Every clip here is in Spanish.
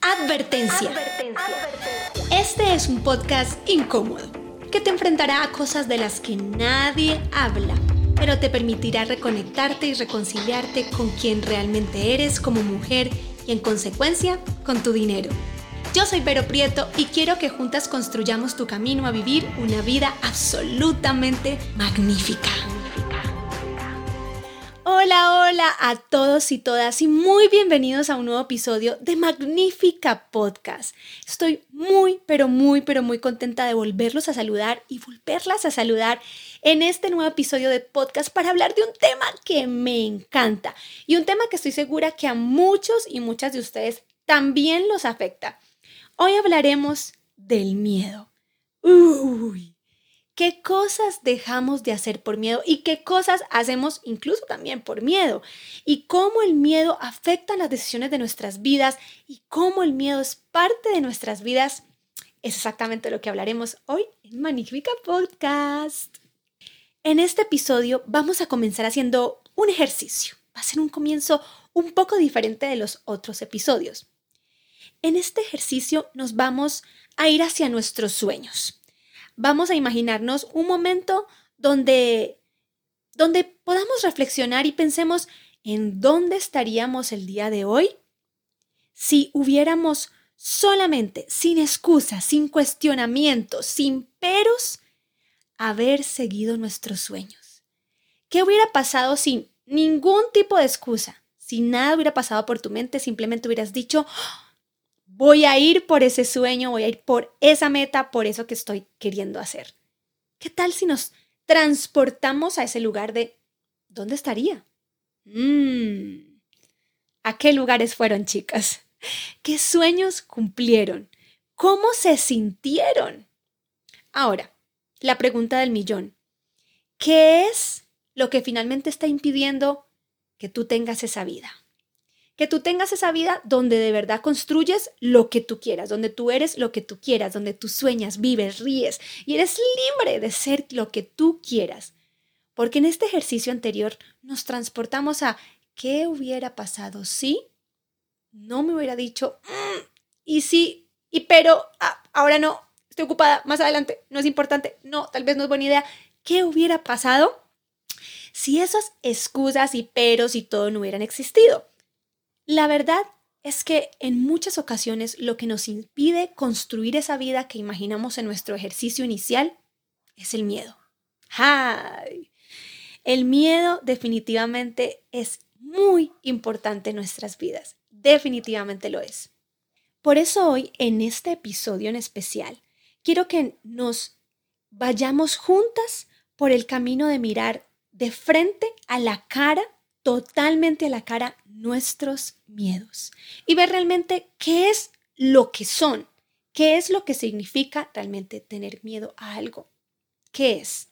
Advertencia. Este es un podcast incómodo que te enfrentará a cosas de las que nadie habla, pero te permitirá reconectarte y reconciliarte con quien realmente eres como mujer y en consecuencia con tu dinero. Yo soy Vero Prieto y quiero que juntas construyamos tu camino a vivir una vida absolutamente magnífica. Hola, hola a todos y todas y muy bienvenidos a un nuevo episodio de Magnífica Podcast. Estoy muy, pero muy, pero muy contenta de volverlos a saludar y volverlas a saludar en este nuevo episodio de podcast para hablar de un tema que me encanta y un tema que estoy segura que a muchos y muchas de ustedes también los afecta. Hoy hablaremos del miedo. Uy, qué cosas dejamos de hacer por miedo y qué cosas hacemos incluso también por miedo y cómo el miedo afecta las decisiones de nuestras vidas y cómo el miedo es parte de nuestras vidas. Es exactamente lo que hablaremos hoy en Magnífica Podcast. En este episodio vamos a comenzar haciendo un ejercicio. Va a ser un comienzo un poco diferente de los otros episodios. En este ejercicio nos vamos a ir hacia nuestros sueños vamos a imaginarnos un momento donde, donde podamos reflexionar y pensemos en dónde estaríamos el día de hoy si hubiéramos solamente, sin excusas, sin cuestionamientos, sin peros, haber seguido nuestros sueños. ¿Qué hubiera pasado sin ningún tipo de excusa? Si nada hubiera pasado por tu mente, simplemente hubieras dicho, voy a ir por ese sueño, voy a ir por esa meta, por eso que estoy queriendo hacer. ¿Qué tal si nos transportamos a ese lugar de ¿dónde estaría? Mm, ¿A qué lugares fueron, chicas? ¿Qué sueños cumplieron? ¿Cómo se sintieron? Ahora, la pregunta del millón. ¿Qué es lo que finalmente está impidiendo que tú tengas esa vida? Que tú tengas esa vida donde de verdad construyes lo que tú quieras, donde tú eres lo que tú quieras, donde tú sueñas, vives, ríes y eres libre de ser lo que tú quieras. Porque en este ejercicio anterior nos transportamos a qué hubiera pasado si no me hubiera dicho, mm, y sí, y pero ah, ahora no, estoy ocupada, más adelante, no es importante, no, tal vez no es buena idea. ¿Qué hubiera pasado si esas excusas y peros y todo no hubieran existido? La verdad es que en muchas ocasiones lo que nos impide construir esa vida que imaginamos en nuestro ejercicio inicial es el miedo. ¡Ay! El miedo definitivamente es muy importante en nuestras vidas. Definitivamente lo es. Por eso hoy, en este episodio en especial, quiero que nos vayamos juntas por el camino de mirar de frente a la cara totalmente a la cara nuestros miedos y ver realmente qué es lo que son, qué es lo que significa realmente tener miedo a algo. ¿Qué es?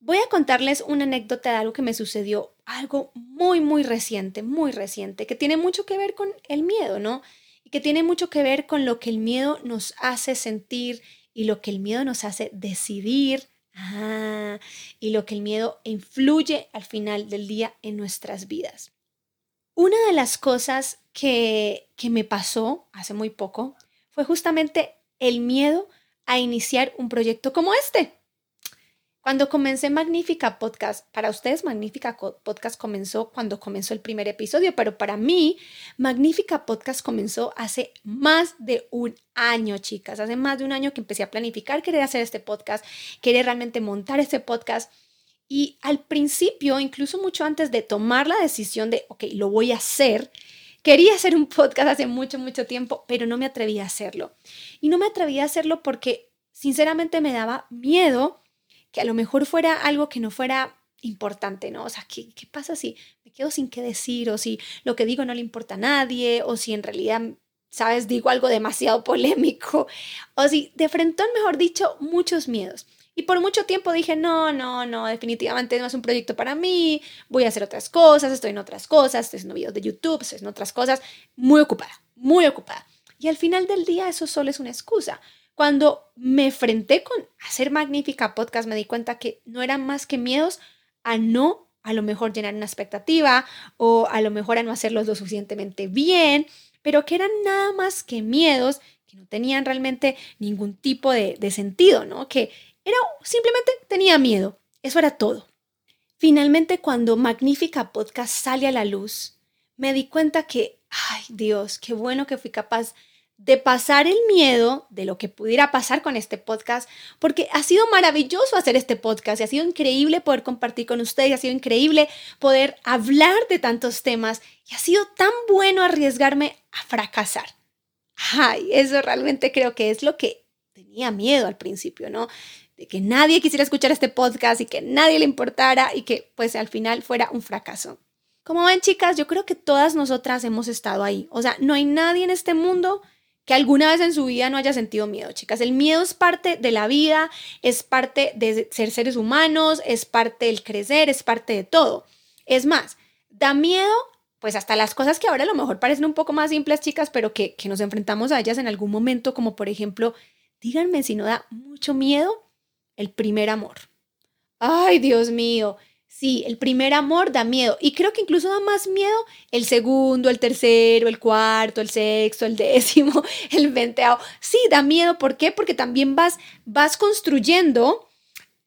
Voy a contarles una anécdota de algo que me sucedió, algo muy, muy reciente, muy reciente, que tiene mucho que ver con el miedo, ¿no? Y que tiene mucho que ver con lo que el miedo nos hace sentir y lo que el miedo nos hace decidir Ah, y lo que el miedo influye al final del día en nuestras vidas. Una de las cosas que, que me pasó hace muy poco fue justamente el miedo a iniciar un proyecto como este. Cuando comencé Magnífica Podcast, para ustedes Magnífica Podcast comenzó cuando comenzó el primer episodio, pero para mí Magnífica Podcast comenzó hace más de un año, chicas. Hace más de un año que empecé a planificar querer hacer este podcast, querer realmente montar este podcast. Y al principio, incluso mucho antes de tomar la decisión de, ok, lo voy a hacer, Quería hacer un podcast hace mucho, mucho tiempo, pero no me atrevía a hacerlo. Y no me atrevía a hacerlo porque sinceramente me daba miedo que a lo mejor fuera algo que no fuera importante, ¿no? O sea, ¿qué, ¿qué, pasa si me quedo sin qué decir o si lo que digo no le importa a nadie o si en realidad, sabes, digo algo demasiado polémico o si de frente, mejor dicho, muchos miedos. Y por mucho tiempo dije, no, no, no, definitivamente no es un proyecto para mí, voy a hacer otras cosas, estoy en otras cosas, estoy haciendo videos de YouTube, estoy en otras cosas, muy ocupada, muy ocupada. Y al final del día eso solo es una excusa, cuando me enfrenté con hacer Magnífica Podcast, me di cuenta que no eran más que miedos a no, a lo mejor llenar una expectativa o a lo mejor a no hacerlo lo suficientemente bien, pero que eran nada más que miedos que no tenían realmente ningún tipo de, de sentido, ¿no? Que era simplemente tenía miedo. Eso era todo. Finalmente, cuando Magnífica Podcast sale a la luz, me di cuenta que, ay Dios, qué bueno que fui capaz de pasar el miedo de lo que pudiera pasar con este podcast, porque ha sido maravilloso hacer este podcast y ha sido increíble poder compartir con ustedes, ha sido increíble poder hablar de tantos temas y ha sido tan bueno arriesgarme a fracasar. Ay, eso realmente creo que es lo que tenía miedo al principio, ¿no? De que nadie quisiera escuchar este podcast y que nadie le importara y que pues al final fuera un fracaso. Como ven chicas, yo creo que todas nosotras hemos estado ahí. O sea, no hay nadie en este mundo que alguna vez en su vida no haya sentido miedo, chicas. El miedo es parte de la vida, es parte de ser seres humanos, es parte del crecer, es parte de todo. Es más, da miedo, pues hasta las cosas que ahora a lo mejor parecen un poco más simples, chicas, pero que, que nos enfrentamos a ellas en algún momento, como por ejemplo, díganme si no da mucho miedo el primer amor. Ay, Dios mío, Sí, el primer amor da miedo y creo que incluso da más miedo el segundo, el tercero, el cuarto, el sexto, el décimo, el veinteavo. Sí, da miedo. ¿Por qué? Porque también vas, vas construyendo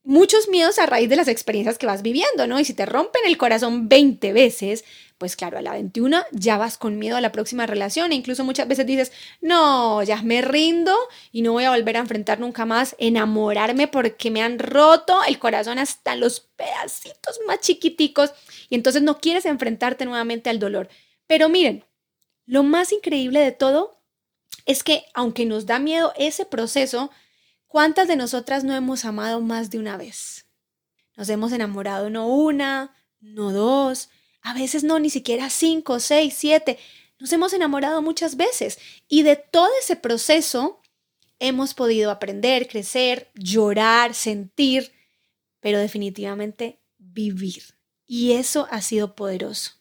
muchos miedos a raíz de las experiencias que vas viviendo, ¿no? Y si te rompen el corazón 20 veces, pues claro, a la 21 ya vas con miedo a la próxima relación e incluso muchas veces dices, no, ya me rindo y no voy a volver a enfrentar nunca más, enamorarme porque me han roto el corazón hasta los pedacitos más chiquiticos y entonces no quieres enfrentarte nuevamente al dolor. Pero miren, lo más increíble de todo es que aunque nos da miedo ese proceso, ¿cuántas de nosotras no hemos amado más de una vez? Nos hemos enamorado no una, no dos, a veces no, ni siquiera cinco, seis, siete. Nos hemos enamorado muchas veces y de todo ese proceso hemos podido aprender, crecer, llorar, sentir, pero definitivamente vivir. Y eso ha sido poderoso.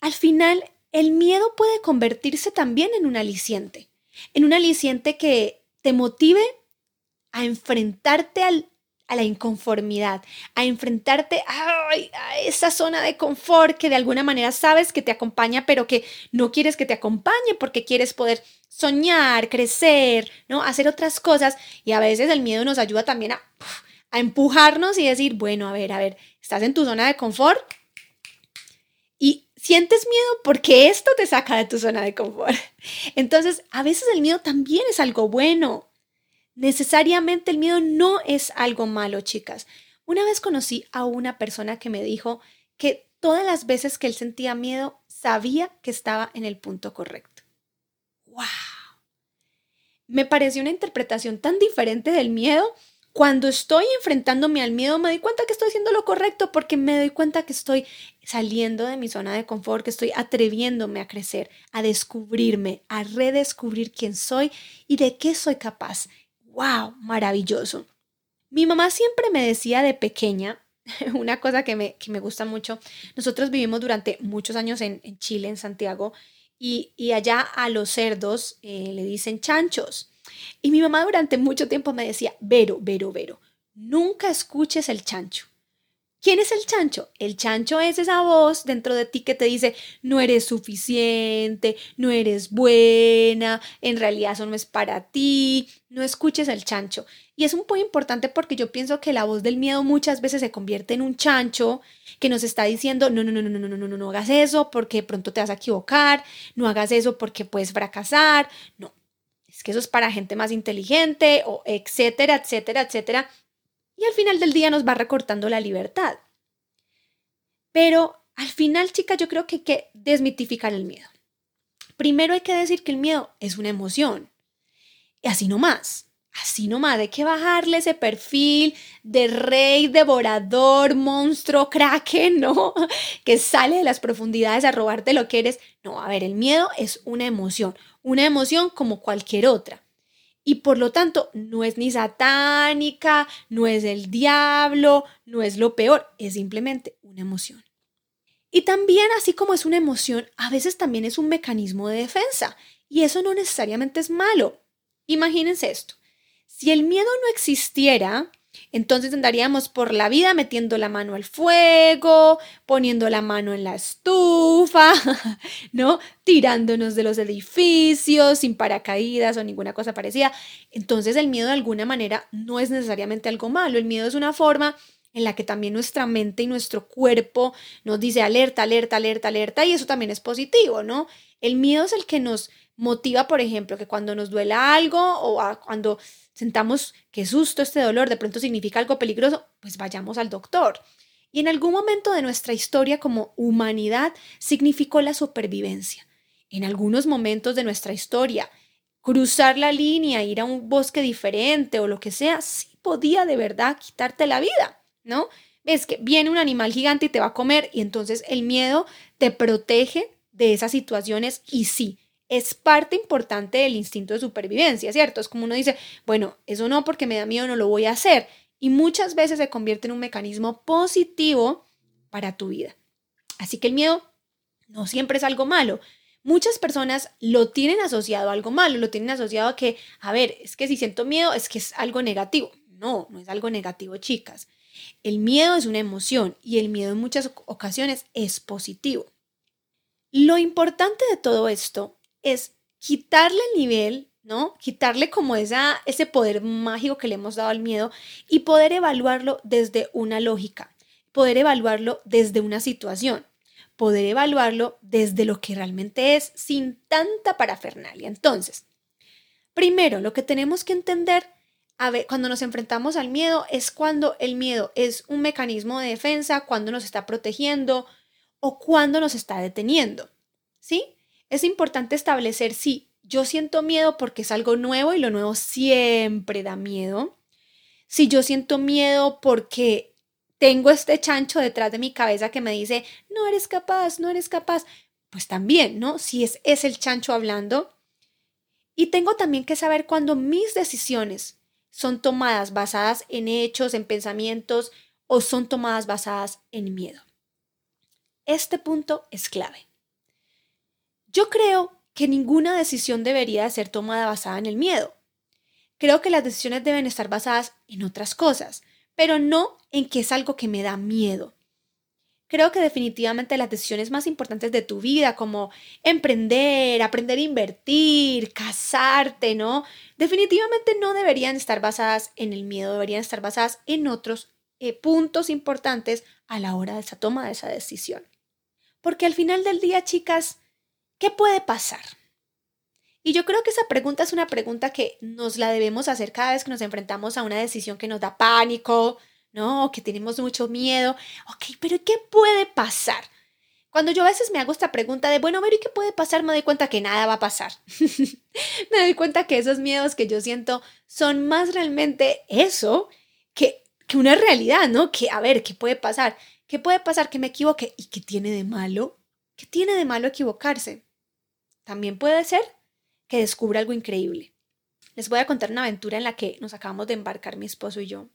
Al final, el miedo puede convertirse también en un aliciente, en un aliciente que te motive a enfrentarte al a la inconformidad, a enfrentarte a, esa zona de confort que de alguna manera sabes que te acompaña, pero que no quieres que te acompañe porque quieres poder soñar, crecer, ¿no? Hacer otras cosas y a veces el miedo nos ayuda también a, a empujarnos y decir, bueno, a ver, a ver, estás en tu zona de confort y sientes miedo porque esto te saca de tu zona de confort. Entonces, a veces el miedo también es algo bueno. Necesariamente el miedo no es algo malo, chicas. Una vez conocí a una persona que me dijo que todas las veces que él sentía miedo sabía que estaba en el punto correcto. ¡Wow! Me pareció una interpretación tan diferente del miedo. Cuando estoy enfrentándome al miedo me doy cuenta que estoy haciendo lo correcto porque me doy cuenta que estoy saliendo de mi zona de confort, que estoy atreviéndome a crecer, a descubrirme, a redescubrir quién soy y de qué soy capaz wow, maravilloso. Mi mamá siempre me decía de pequeña, una cosa que me, gusta mucho, nosotros vivimos durante muchos años en, Chile, en Santiago, y, allá a los cerdos eh, le dicen chanchos. Y mi mamá durante mucho tiempo me decía, Vero, Vero, Vero, nunca escuches el chancho. ¿Quién es el chancho? El chancho es esa voz dentro de ti que te dice, no eres suficiente, no eres buena, en realidad eso no es para ti, no escuches el chancho. Y es un punto importante porque yo pienso que la voz del miedo muchas veces se convierte en un chancho que nos está diciendo, no, no, no, no, no, no, no, no, no hagas eso porque pronto te vas a equivocar, no hagas eso porque puedes fracasar, no, es que eso es para gente más inteligente, o etcétera, etcétera, etcétera y al final del día nos va recortando la libertad. Pero al final, chicas, yo creo que hay que desmitificar el miedo. Primero hay que decir que el miedo es una emoción. Y así nomás, así nomás, hay que bajarle ese perfil de rey, devorador, monstruo, kraken, ¿no? Que sale de las profundidades a robarte lo que eres. No, a ver, el miedo es una emoción, una emoción como cualquier otra y por lo tanto no es ni satánica, no es el diablo, no es lo peor, es simplemente una emoción. Y también, así como es una emoción, a veces también es un mecanismo de defensa y eso no necesariamente es malo. Imagínense esto, si el miedo no existiera, Entonces andaríamos por la vida metiendo la mano al fuego, poniendo la mano en la estufa, ¿no? Tirándonos de los edificios sin paracaídas o ninguna cosa parecida. Entonces el miedo de alguna manera no es necesariamente algo malo. El miedo es una forma en la que también nuestra mente y nuestro cuerpo nos dice alerta, alerta, alerta, alerta, y eso también es positivo, ¿no? El miedo es el que nos motiva, por ejemplo, que cuando nos duela algo o cuando sentamos que susto, este dolor de pronto significa algo peligroso, pues vayamos al doctor. Y en algún momento de nuestra historia como humanidad significó la supervivencia. En algunos momentos de nuestra historia, cruzar la línea, ir a un bosque diferente o lo que sea, sí podía de verdad quitarte la vida, ¿no? Ves que viene un animal gigante y te va a comer y entonces el miedo te protege de esas situaciones y sí, es parte importante del instinto de supervivencia, ¿cierto? Es como uno dice, bueno, eso no porque me da miedo, no lo voy a hacer. Y muchas veces se convierte en un mecanismo positivo para tu vida. Así que el miedo no siempre es algo malo. Muchas personas lo tienen asociado a algo malo, lo tienen asociado a que, a ver, es que si siento miedo es que es algo negativo. No, no es algo negativo, chicas. El miedo es una emoción y el miedo en muchas ocasiones es positivo. Lo importante de todo esto es quitarle el nivel, ¿no? Quitarle como esa, ese poder mágico que le hemos dado al miedo y poder evaluarlo desde una lógica, poder evaluarlo desde una situación, poder evaluarlo desde lo que realmente es sin tanta parafernalia. Entonces, primero, lo que tenemos que entender cuando nos enfrentamos al miedo es cuando el miedo es un mecanismo de defensa, cuando nos está protegiendo o cuando nos está deteniendo. ¿Sí? Es importante establecer si yo siento miedo porque es algo nuevo y lo nuevo siempre da miedo. Si yo siento miedo porque tengo este chancho detrás de mi cabeza que me dice, no eres capaz, no eres capaz, pues también, ¿no? Si es, es el chancho hablando. Y tengo también que saber cuando mis decisiones son tomadas basadas en hechos, en pensamientos o son tomadas basadas en miedo. Este punto es clave. Yo creo que ninguna decisión debería ser tomada basada en el miedo. Creo que las decisiones deben estar basadas en otras cosas, pero no en que es algo que me da miedo. Creo que definitivamente las decisiones más importantes de tu vida, como emprender, aprender a invertir, casarte, ¿no? Definitivamente no deberían estar basadas en el miedo, deberían estar basadas en otros eh, puntos importantes a la hora de esa toma de esa decisión. Porque al final del día, chicas, ¿Qué puede pasar? Y yo creo que esa pregunta es una pregunta que nos la debemos hacer cada vez que nos enfrentamos a una decisión que nos da pánico, ¿no? que tenemos mucho miedo. Ok, pero ¿qué puede pasar? Cuando yo a veces me hago esta pregunta de, bueno, pero ¿y qué puede pasar? Me doy cuenta que nada va a pasar. me doy cuenta que esos miedos que yo siento son más realmente eso que, que una realidad, ¿no? Que, a ver, ¿qué puede pasar? ¿Qué puede pasar que me equivoque? ¿Y qué tiene de malo? ¿Qué tiene de malo equivocarse? También puede ser que descubra algo increíble. Les voy a contar una aventura en la que nos acabamos de embarcar mi esposo y yo.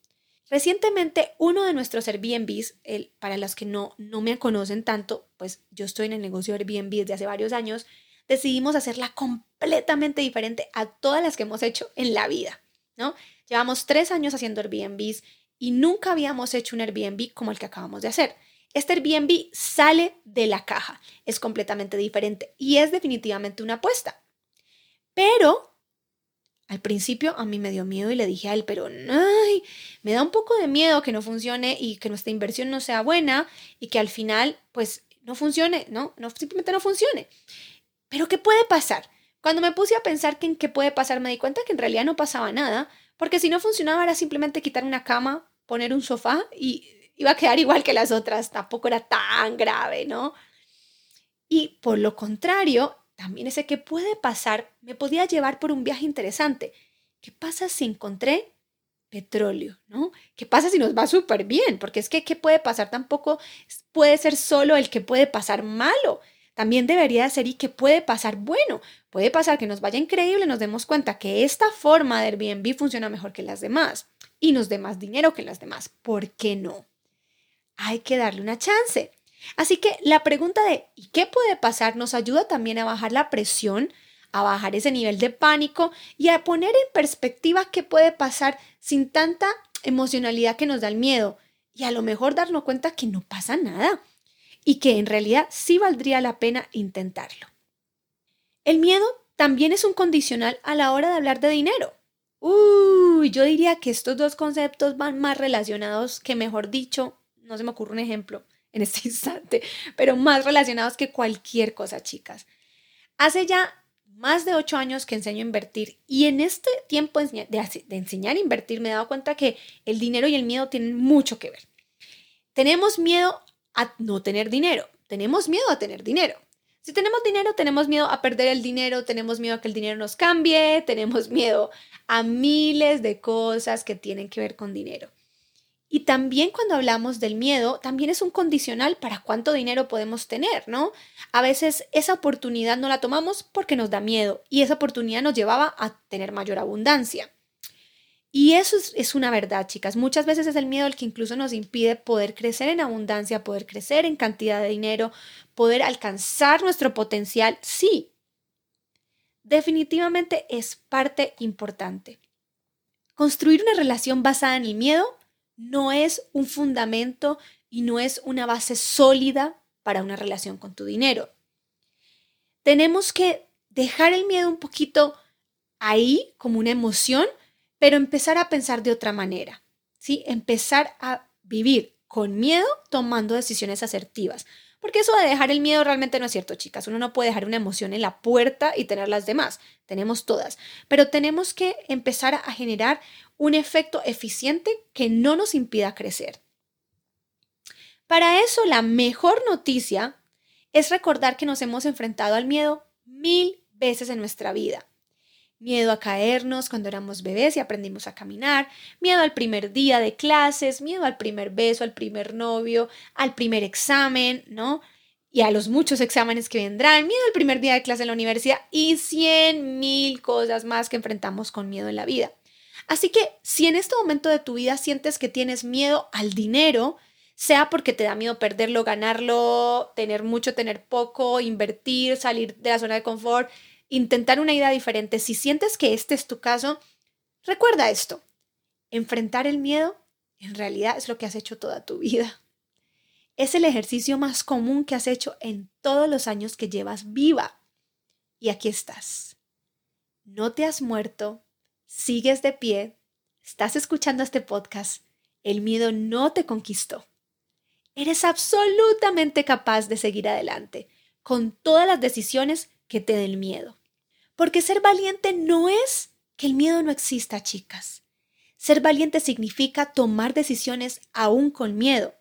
Recientemente, uno de nuestros Airbnbs, para los que no, no me conocen tanto, pues yo estoy en el negocio de Airbnb desde hace varios años, decidimos hacerla completamente diferente a todas las que hemos hecho en la vida, ¿no? Llevamos tres años haciendo Airbnbs y nunca habíamos hecho un Airbnb como el que acabamos de hacer. Este Airbnb sale de la caja, es completamente diferente y es definitivamente una apuesta. Pero al principio a mí me dio miedo y le dije a él, pero ay, me da un poco de miedo que no funcione y que nuestra inversión no sea buena y que al final pues no funcione, ¿no? no simplemente no funcione. Pero ¿qué puede pasar? Cuando me puse a pensar que en qué puede pasar, me di cuenta que en realidad no pasaba nada, porque si no funcionaba era simplemente quitar una cama, poner un sofá y iba a quedar igual que las otras, tampoco era tan grave, ¿no? Y por lo contrario, también ese que puede pasar me podía llevar por un viaje interesante. ¿Qué pasa si encontré petróleo, ¿no? ¿Qué pasa si nos va súper bien? Porque es que ¿qué puede pasar? Tampoco puede ser solo el que puede pasar malo. También debería ser y que puede pasar bueno. Puede pasar que nos vaya increíble, nos demos cuenta que esta forma de Airbnb funciona mejor que las demás y nos dé más dinero que las demás. ¿Por qué no? hay que darle una chance. Así que la pregunta de ¿y qué puede pasar? nos ayuda también a bajar la presión, a bajar ese nivel de pánico y a poner en perspectiva qué puede pasar sin tanta emocionalidad que nos da el miedo y a lo mejor darnos cuenta que no pasa nada y que en realidad sí valdría la pena intentarlo. El miedo también es un condicional a la hora de hablar de dinero. Uy, yo diría que estos dos conceptos van más relacionados que, mejor dicho, no se me ocurre un ejemplo en este instante, pero más relacionados que cualquier cosa, chicas. Hace ya más de ocho años que enseño a invertir y en este tiempo de, enseñar a invertir me he dado cuenta que el dinero y el miedo tienen mucho que ver. Tenemos miedo a no tener dinero, tenemos miedo a tener dinero. Si tenemos dinero, tenemos miedo a perder el dinero, tenemos miedo a que el dinero nos cambie, tenemos miedo a miles de cosas que tienen que ver con dinero. Y también cuando hablamos del miedo, también es un condicional para cuánto dinero podemos tener, ¿no? A veces esa oportunidad no la tomamos porque nos da miedo y esa oportunidad nos llevaba a tener mayor abundancia. Y eso es, una verdad, chicas. Muchas veces es el miedo el que incluso nos impide poder crecer en abundancia, poder crecer en cantidad de dinero, poder alcanzar nuestro potencial. Sí, definitivamente es parte importante. Construir una relación basada en el miedo no es un fundamento y no es una base sólida para una relación con tu dinero. Tenemos que dejar el miedo un poquito ahí como una emoción pero empezar a pensar de otra manera, ¿sí? Empezar a vivir con miedo tomando decisiones asertivas. Porque eso de dejar el miedo realmente no es cierto, chicas. Uno no puede dejar una emoción en la puerta y tener las demás. Tenemos todas. Pero tenemos que empezar a generar un efecto eficiente que no nos impida crecer. Para eso, la mejor noticia es recordar que nos hemos enfrentado al miedo mil veces en nuestra vida miedo a caernos cuando éramos bebés y aprendimos a caminar, miedo al primer día de clases, miedo al primer beso, al primer novio, al primer examen, ¿no? Y a los muchos exámenes que vendrán, miedo al primer día de clase en la universidad y cien mil cosas más que enfrentamos con miedo en la vida. Así que si en este momento de tu vida sientes que tienes miedo al dinero, sea porque te da miedo perderlo, ganarlo, tener mucho, tener poco, invertir, salir de la zona de confort, intentar una idea diferente, si sientes que este es tu caso, recuerda esto. Enfrentar el miedo en realidad es lo que has hecho toda tu vida. Es el ejercicio más común que has hecho en todos los años que llevas viva. Y aquí estás. No te has muerto, sigues de pie, estás escuchando este podcast, el miedo no te conquistó. Eres absolutamente capaz de seguir adelante con todas las decisiones que te den miedo. Porque ser valiente no es que el miedo no exista, chicas. Ser valiente significa tomar decisiones aún con miedo.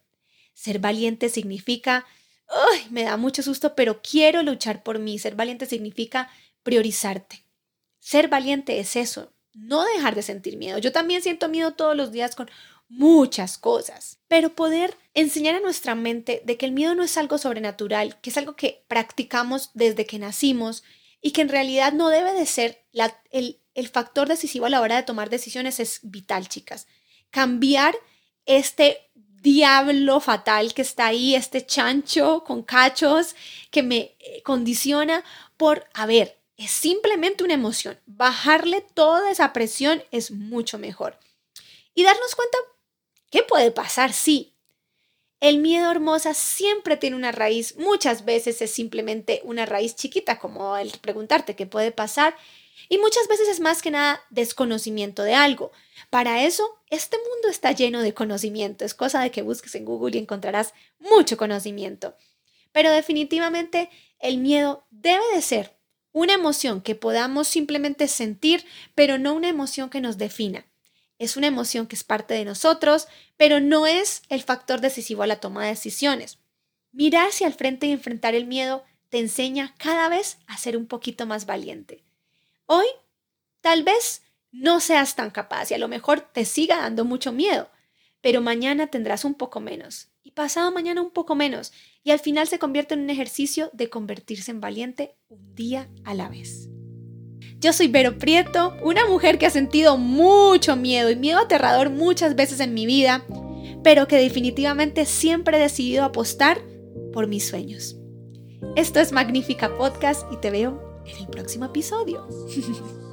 Ser valiente significa, ¡ay! Me da mucho susto, pero quiero luchar por mí. Ser valiente significa priorizarte. Ser valiente es eso, no dejar de sentir miedo. Yo también siento miedo todos los días con muchas cosas, pero poder enseñar a nuestra mente de que el miedo no es algo sobrenatural, que es algo que practicamos desde que nacimos y que en realidad no debe de ser el, el factor decisivo a la hora de tomar decisiones es vital, chicas. Cambiar este diablo fatal que está ahí, este chancho con cachos que me eh, condiciona por, a ver, es simplemente una emoción. Bajarle toda esa presión es mucho mejor. Y darnos cuenta qué puede pasar, sí, el miedo hermosa siempre tiene una raíz, muchas veces es simplemente una raíz chiquita, como el preguntarte qué puede pasar, y muchas veces es más que nada desconocimiento de algo. Para eso, este mundo está lleno de conocimiento, es cosa de que busques en Google y encontrarás mucho conocimiento. Pero definitivamente el miedo debe de ser una emoción que podamos simplemente sentir, pero no una emoción que nos defina es una emoción que es parte de nosotros, pero no es el factor decisivo a la toma de decisiones. Mirar hacia el frente y enfrentar el miedo te enseña cada vez a ser un poquito más valiente. Hoy, tal vez no seas tan capaz y a lo mejor te siga dando mucho miedo, pero mañana tendrás un poco menos y pasado mañana un poco menos y al final se convierte en un ejercicio de convertirse en valiente un día a la vez. Yo soy Vero Prieto, una mujer que ha sentido mucho miedo y miedo aterrador muchas veces en mi vida, pero que definitivamente siempre he decidido apostar por mis sueños. Esto es Magnífica Podcast y te veo en el próximo episodio.